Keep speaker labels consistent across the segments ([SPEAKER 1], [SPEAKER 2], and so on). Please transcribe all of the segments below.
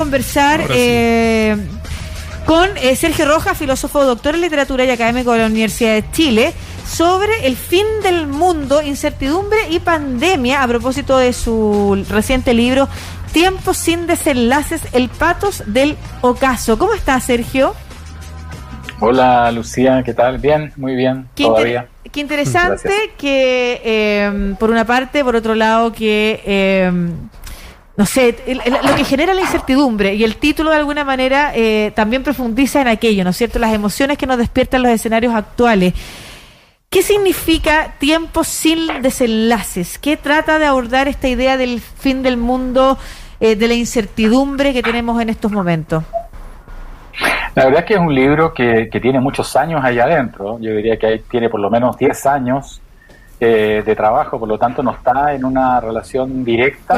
[SPEAKER 1] conversar eh, con eh, Sergio Rojas, filósofo, doctor en literatura y académico de la Universidad de Chile, sobre el fin del mundo, incertidumbre y pandemia, a propósito de su reciente libro Tiempos sin desenlaces, el patos del ocaso. ¿Cómo estás, Sergio?
[SPEAKER 2] Hola, Lucía, ¿qué tal? Bien, muy bien,
[SPEAKER 1] qué todavía. qué interesante que, eh, por una parte, por otro lado, que no sé, lo que genera la incertidumbre y el título de alguna manera eh, también profundiza en aquello, ¿no es cierto? Las emociones que nos despiertan los escenarios actuales. ¿Qué significa tiempo sin desenlaces? ¿Qué trata de abordar esta idea del fin del mundo, eh, de la incertidumbre que tenemos en estos momentos?
[SPEAKER 2] La verdad es que es un libro que, que tiene muchos años ahí adentro. Yo diría que tiene por lo menos 10 años eh, de trabajo, por lo tanto no está en una relación directa,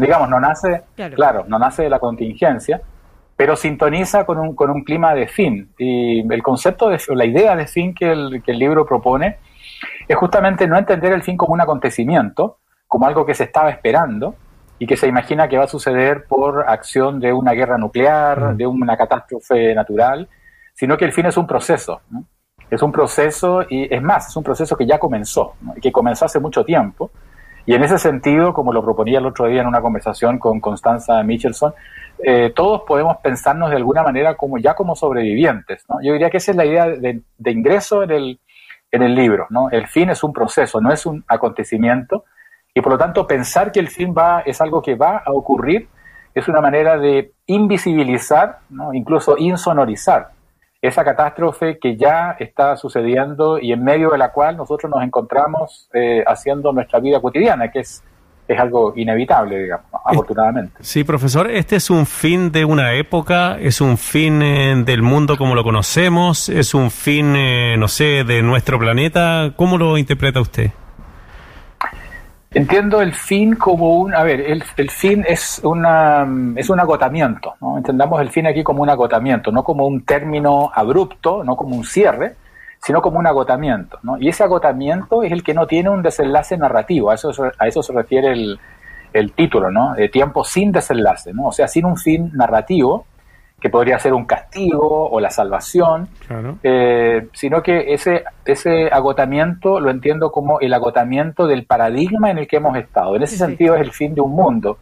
[SPEAKER 2] digamos, no nace, claro. no nace de la contingencia, pero sintoniza con un, con un clima de fin. Y el concepto, de, la idea de fin que el, que el libro propone es justamente no entender el fin como un acontecimiento, como algo que se estaba esperando y que se imagina que va a suceder por acción de una guerra nuclear, de una catástrofe natural, sino que el fin es un proceso. ¿no? Es un proceso, y es más, es un proceso que ya comenzó, que comenzó hace mucho tiempo. Y en ese sentido, como lo proponía el otro día en una conversación con Constanza Michelson, eh, todos podemos pensarnos de alguna manera como ya como sobrevivientes. Yo diría que esa es la idea de, ingreso en el, en el libro. ¿no? El fin es un proceso, no es un acontecimiento. Y por lo tanto, pensar que el fin va, es algo que va a ocurrir es una manera de invisibilizar, incluso insonorizar esa catástrofe que ya está sucediendo y en medio de la cual nosotros nos encontramos eh, haciendo nuestra vida cotidiana, que es, es algo inevitable, digamos, afortunadamente.
[SPEAKER 3] Sí, profesor, este es un fin de una época, es un fin eh, del mundo como lo conocemos, es un fin, eh, no sé, de nuestro planeta. ¿Cómo lo interpreta usted?
[SPEAKER 2] Entiendo el fin como un, a ver, el, el, fin es una es un agotamiento, ¿no? Entendamos el fin aquí como un agotamiento, no como un término abrupto, no como un cierre, sino como un agotamiento, ¿no? Y ese agotamiento es el que no tiene un desenlace narrativo, a eso, a eso se refiere el, el título, ¿no? De tiempo sin desenlace, ¿no? O sea, sin un fin narrativo, que podría ser un castigo o la salvación, eh, sino que ese, ese agotamiento lo entiendo como el agotamiento del paradigma en el que hemos estado. En ese sentido es el fin de un mundo,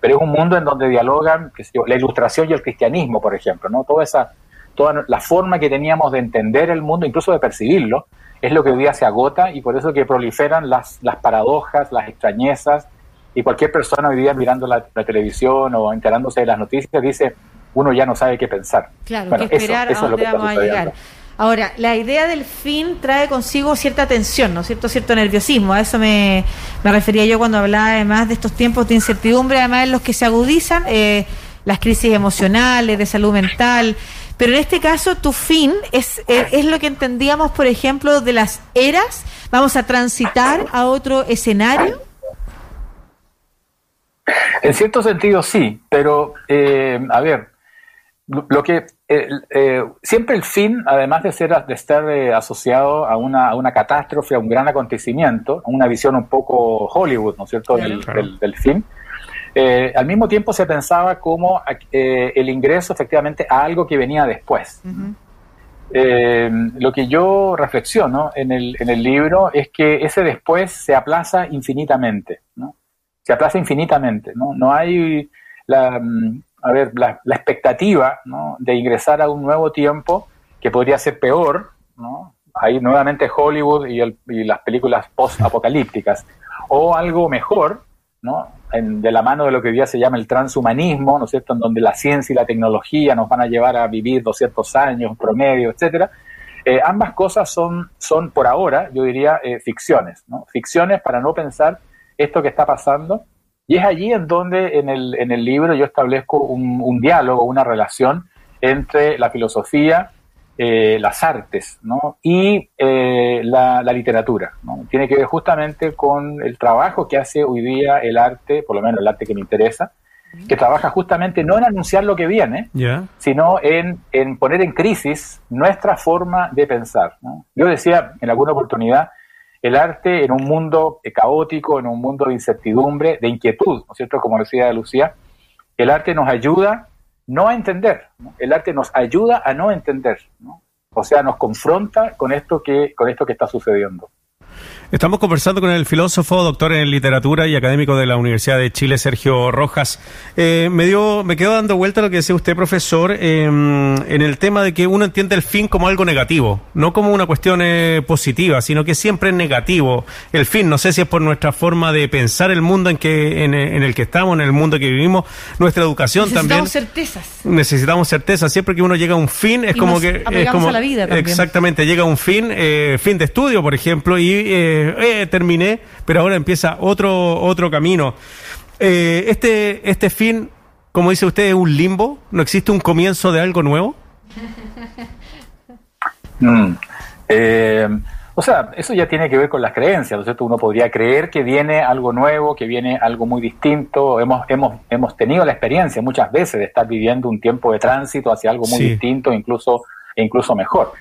[SPEAKER 2] pero es un mundo en donde dialogan la ilustración y el cristianismo, por ejemplo, ¿no? Toda esa, toda la forma que teníamos de entender el mundo, incluso de percibirlo, es lo que hoy día se agota y por eso que proliferan las, las paradojas, las extrañezas, y cualquier persona hoy día mirando la, la televisión o enterándose de las noticias dice, uno ya no sabe qué pensar.
[SPEAKER 1] Claro, qué esperar a dónde vamos a llegar. Ahora, la idea del fin trae consigo cierta tensión, ¿no es cierto? Cierto nerviosismo. A eso me, refería yo cuando hablaba además de estos tiempos de incertidumbre, además en los que se agudizan eh, las crisis emocionales, de salud mental. Pero en este caso, tu fin es, es, es, lo que entendíamos, por ejemplo, de las eras. Vamos a transitar a otro escenario.
[SPEAKER 2] En cierto sentido, sí, pero eh, a ver, lo que eh, eh, siempre el fin, además de ser de estar eh, asociado a una, a una, catástrofe, a un gran acontecimiento, a una visión un poco Hollywood, ¿no es cierto?, del, del, fin, al mismo tiempo se pensaba como el ingreso efectivamente a algo que venía después. lo que yo reflexiono en el, en el libro es que ese después se aplaza infinitamente, ¿no? Se aplaza infinitamente, ¿no? No hay la, mm, a ver, la, expectativa de ingresar a un nuevo tiempo que podría ser peor, ¿no? ahí nuevamente Hollywood y, las películas post-apocalípticas, o algo mejor, ¿no? de la mano de lo que hoy día se llama el transhumanismo, ¿no es cierto?, en donde la ciencia y la tecnología nos van a llevar a vivir 200 años promedio, etcétera. Eh, ambas cosas son, son, por ahora, yo diría, eh, ficciones, ¿no? Ficciones para no pensar esto que está pasando y es allí en donde en el, en el libro yo establezco un, diálogo, una relación entre la filosofía, eh, las artes ¿no? y eh, la, literatura. ¿no? Tiene que ver justamente con el trabajo que hace hoy día el arte, por lo menos el arte que me interesa, que trabaja justamente no en anunciar lo que viene, sino en, en, poner en crisis nuestra forma de pensar. ¿no? Yo decía en alguna oportunidad, el arte en un mundo caótico, en un mundo de incertidumbre, de inquietud, ¿no es cierto? Como decía Lucía, el arte nos ayuda no a entender. El arte nos ayuda a no entender. O sea, nos confronta con esto que, con esto que está sucediendo.
[SPEAKER 3] Estamos conversando con el filósofo, doctor en literatura y académico de la Universidad de Chile, Sergio Rojas. Eh, me dio, me quedo dando vuelta a lo que decía usted, profesor, em, en el tema de que uno entiende el fin como algo negativo, no como una cuestión eh, positiva, sino que siempre es negativo. El fin, no sé si es por nuestra forma de pensar el mundo en que en, el que estamos, en el mundo que vivimos, nuestra educación también.
[SPEAKER 1] Necesitamos certezas.
[SPEAKER 3] Necesitamos certezas. Siempre que uno llega a un fin, es como que es como
[SPEAKER 1] la vida también.
[SPEAKER 3] exactamente llega a un fin, eh, fin de estudio, por ejemplo, y eh, terminé, pero ahora empieza otro, otro camino. Eh, este, este fin, como dice usted, es un limbo, ¿no existe un comienzo de algo nuevo?
[SPEAKER 2] Mm. Eh, o sea, eso ya tiene que ver con las creencias, ¿no es cierto? Uno podría creer que viene algo nuevo, que viene algo muy distinto. Hemos, hemos, hemos tenido la experiencia muchas veces de estar viviendo un tiempo de tránsito hacia algo muy distinto, incluso, incluso mejor.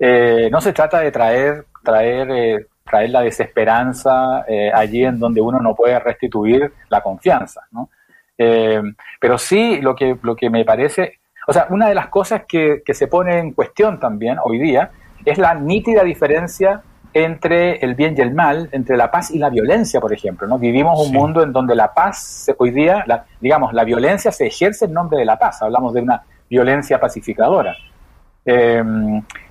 [SPEAKER 2] no se trata de traer, traer traer la desesperanza eh, allí en donde uno no puede restituir la confianza. ¿no? Eh, pero sí lo que, lo que me parece, o sea, una de las cosas que, que se pone en cuestión también hoy día es la nítida diferencia entre el bien y el mal, entre la paz y la violencia, por ejemplo. ¿no? Vivimos un mundo en donde la paz, hoy día, la, digamos, la violencia se ejerce en nombre de la paz. Hablamos de una violencia pacificadora. Eh,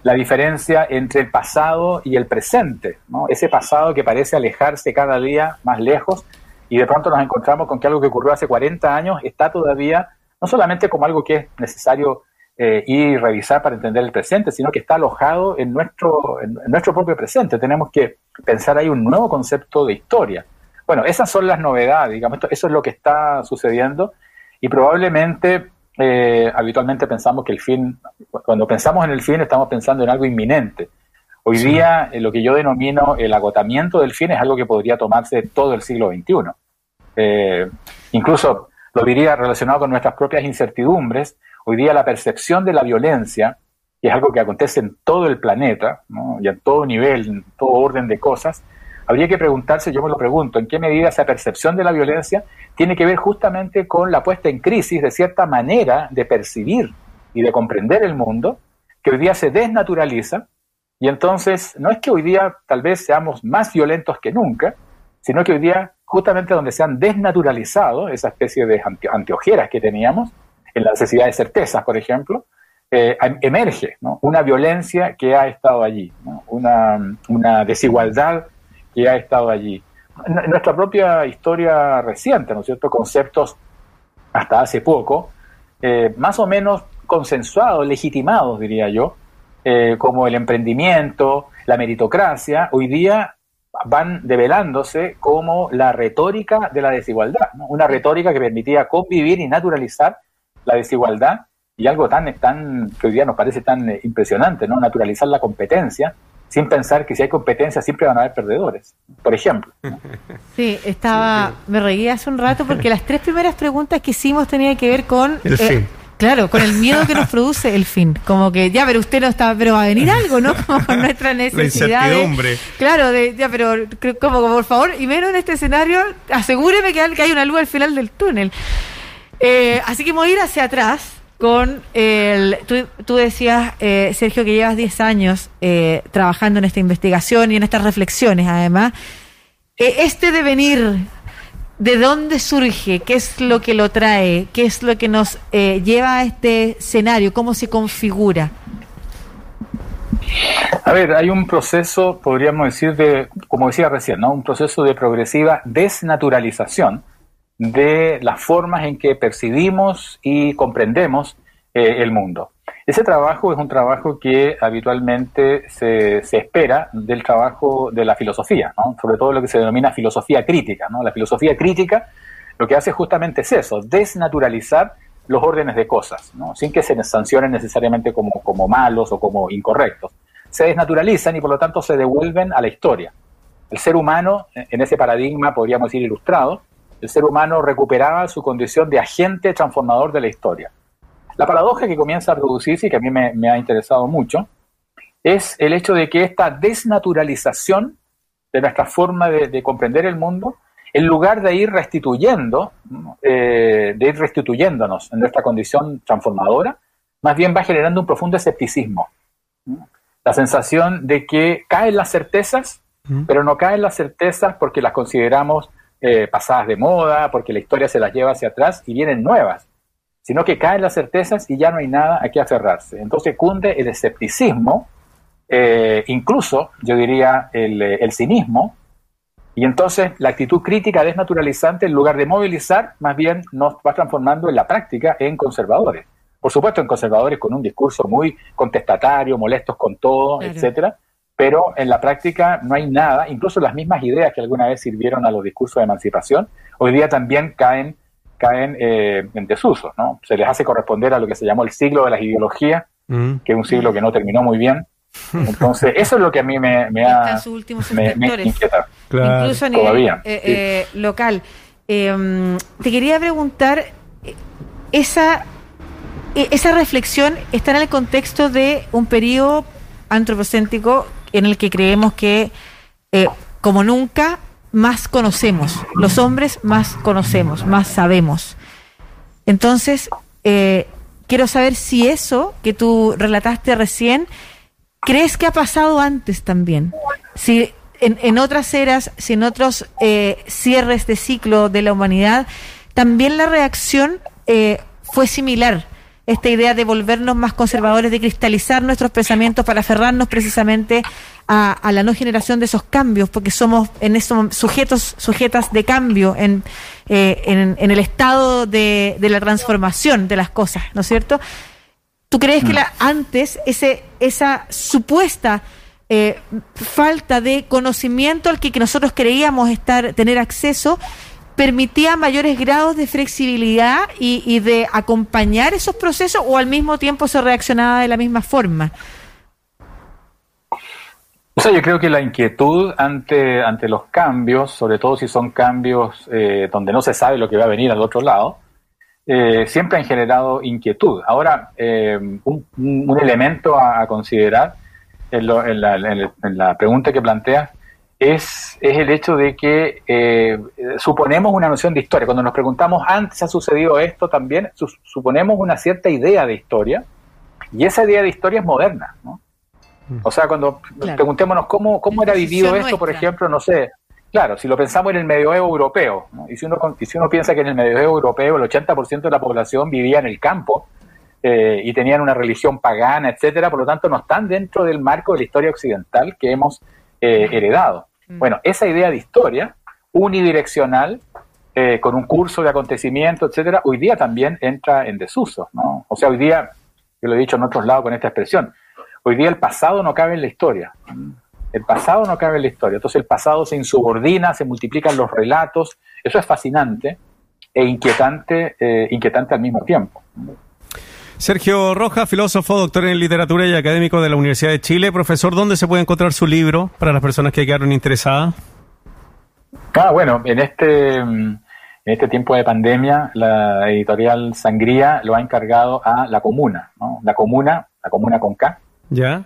[SPEAKER 2] la diferencia entre el pasado y el presente, ¿no? ese pasado que parece alejarse cada día más lejos y de pronto nos encontramos con que algo que ocurrió hace 40 años está todavía, no solamente como algo que es necesario eh, ir y revisar para entender el presente, sino que está alojado en nuestro, en nuestro propio presente. Tenemos que pensar ahí un nuevo concepto de historia. Bueno, esas son las novedades, digamos, eso es lo que está sucediendo y probablemente eh, habitualmente pensamos que el fin, cuando pensamos en el fin estamos pensando en algo inminente. Hoy día eh, lo que yo denomino el agotamiento del fin es algo que podría tomarse todo el siglo XXI. Eh, incluso lo diría relacionado con nuestras propias incertidumbres. Hoy día la percepción de la violencia, que es algo que acontece en todo el planeta y a todo nivel, en todo orden de cosas, habría que preguntarse, yo me lo pregunto, en qué medida esa percepción de la violencia tiene que ver justamente con la puesta en crisis de cierta manera de percibir y de comprender el mundo, que hoy día se desnaturaliza, y entonces no es que hoy día tal vez seamos más violentos que nunca, sino que hoy día justamente donde se han desnaturalizado esa especie de anteojeras que teníamos, en la necesidad de certezas, por ejemplo, eh, em, emerge una violencia que ha estado allí, una, una desigualdad que ha estado allí. Nuestra propia historia reciente, ¿no es cierto? Conceptos hasta hace poco, eh, más o menos consensuados, legitimados, diría yo, eh, como el emprendimiento, la meritocracia, hoy día van develándose como la retórica de la desigualdad, una retórica que permitía convivir y naturalizar la desigualdad y algo tan, tan que hoy día nos parece tan eh, impresionante, ¿no? Naturalizar la competencia sin pensar que si hay competencia siempre van a haber perdedores, por ejemplo.
[SPEAKER 1] Sí, estaba, me reí hace un rato porque las tres primeras preguntas que hicimos tenían que ver con...
[SPEAKER 3] El fin.
[SPEAKER 1] Claro, con el miedo que nos produce el fin. Como que, ya, pero usted no está, pero va a venir algo, ¿no? Como con nuestra necesidad.
[SPEAKER 3] La incertidumbre.
[SPEAKER 1] claro, de, ya, pero como, por favor, y menos en este escenario, asegúreme que hay una luz al final del túnel. Eh, así que voy a ir hacia atrás con el... Tú, decías, eh, Sergio, que llevas 10 años eh, trabajando en esta investigación y en estas reflexiones, además. Eh, este devenir, ¿de dónde surge? ¿Qué es lo que lo trae? ¿Qué es lo que nos lleva a este escenario? ¿Cómo se configura?
[SPEAKER 2] A ver, hay un proceso, podríamos decir, de, como decía recién, ¿no? un proceso de progresiva desnaturalización de las formas en que percibimos y comprendemos eh, el mundo. Ese trabajo es un trabajo que habitualmente se, se, espera del trabajo de la filosofía, sobre todo lo que se denomina filosofía crítica. ¿no? La filosofía crítica lo que hace justamente es eso, desnaturalizar los órdenes de cosas, sin que se sancionen necesariamente como, como malos o como incorrectos. Se desnaturalizan y por lo tanto se devuelven a la historia. El ser humano, en ese paradigma podríamos decir ilustrado, el ser humano recuperaba su condición de agente transformador de la historia. La paradoja que comienza a producirse y que a mí me, ha interesado mucho es el hecho de que esta desnaturalización de nuestra forma de, comprender el mundo en lugar de ir restituyendo, eh, de ir restituyéndonos en nuestra condición transformadora, más bien va generando un profundo escepticismo. La sensación de que caen las certezas, pero no caen las certezas porque las consideramos eh, pasadas de moda, porque la historia se las lleva hacia atrás y vienen nuevas, sino que caen las certezas y ya no hay nada a qué aferrarse. Entonces cunde el escepticismo, eh, incluso yo diría el, el cinismo, y entonces la actitud crítica desnaturalizante, en lugar de movilizar, más bien nos va transformando en la práctica en conservadores. Por supuesto, en conservadores con un discurso muy contestatario, molestos con todo, etcétera, pero en la práctica no hay nada, incluso las mismas ideas que alguna vez sirvieron a los discursos de emancipación, hoy día también caen, caen eh, en desuso, ¿no? Se les hace corresponder a lo que se llamó el siglo de las ideologías, mm. que es un siglo que no terminó muy bien, entonces, eso es lo que a mí me, me ha me,
[SPEAKER 1] Incluso a nivel eh, eh, local. Em, te quería preguntar, esa, e, esa reflexión está en el contexto de un periodo antropocéntrico en el que creemos que, eh, como nunca, más conocemos. Los hombres más conocemos, más sabemos. Entonces, quiero saber si eso que tú relataste recién ¿Crees que ha pasado antes también? Si en, otras eras, si en otros eh, cierres de ciclo de la humanidad, también la reacción eh, fue similar. Esta idea de volvernos más conservadores, de cristalizar nuestros pensamientos para aferrarnos precisamente a, la no generación de esos cambios, porque somos en esos sujetos, sujetas de cambio en, eh, en, el estado de, de la transformación de las cosas, ¿no es cierto? ¿Tú crees que mm. la, antes ese, esa supuesta eh, falta de conocimiento al que, nosotros creíamos estar tener acceso permitía mayores grados de flexibilidad y, de acompañar esos procesos o al mismo tiempo se reaccionaba de la misma forma?
[SPEAKER 2] O sea, yo creo que la inquietud ante, ante los cambios, sobre todo si son cambios eh, donde no se sabe lo que va a venir al otro lado, eh, siempre han generado inquietud. Ahora, eh, un, elemento a, considerar en, la, pregunta que planteas es, es el hecho de que eh, suponemos una noción de historia. Cuando nos preguntamos, antes ha sucedido esto también, suponemos una cierta idea de historia y esa idea de historia es moderna. ¿no? Mm. O sea, cuando preguntémonos cómo, cómo era vivido esto, por ejemplo, no sé, Claro, si lo pensamos en el medioevo europeo, y, si uno, si uno piensa que en el medioevo europeo el 80% de la población vivía en el campo eh, y tenían una religión pagana, etcétera, por lo tanto no están dentro del marco de la historia occidental que hemos eh, heredado. Mm. Bueno, esa idea de historia unidireccional, eh, con un curso de acontecimiento, etcétera, hoy día también entra en desuso. ¿no? O sea, hoy día, yo lo he dicho en otros lados con esta expresión, hoy día el pasado no cabe en la historia. El pasado no cabe en la historia. Entonces el pasado se insubordina, se multiplican los relatos. Eso es fascinante e inquietante, eh, inquietante al mismo tiempo.
[SPEAKER 3] Sergio Roja, filósofo, doctor en literatura y académico de la Universidad de Chile. Profesor, ¿dónde se puede encontrar su libro para las personas que quedaron interesadas?
[SPEAKER 2] Ah, bueno, en este, en este tiempo de pandemia, la editorial Sangría lo ha encargado a La Comuna, ¿no? La Comuna, La Comuna con K,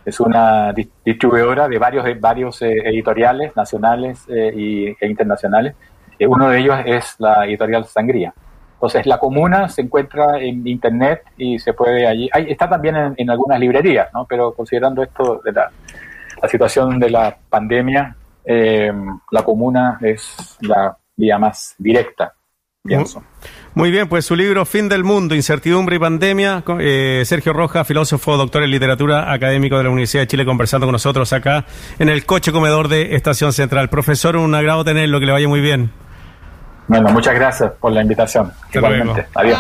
[SPEAKER 2] es una distribuidora de varios, de varios eh, editoriales nacionales eh, e internacionales. Eh, uno de ellos es la editorial Sangría. Entonces, la comuna se encuentra en internet y se puede allí. está también en, algunas librerías, ¿no? Pero considerando esto de la, la situación de la pandemia, la comuna es la vía más directa, pienso.
[SPEAKER 3] Muy bien, pues su libro Fin del Mundo, Incertidumbre y Pandemia, eh, Sergio Roja, filósofo, doctor en literatura, académico de la Universidad de Chile, conversando con nosotros acá en el coche comedor de Estación Central. Profesor, un agrado tenerlo, que le vaya muy bien.
[SPEAKER 2] Bueno, muchas gracias por la invitación. Igualmente. Adiós.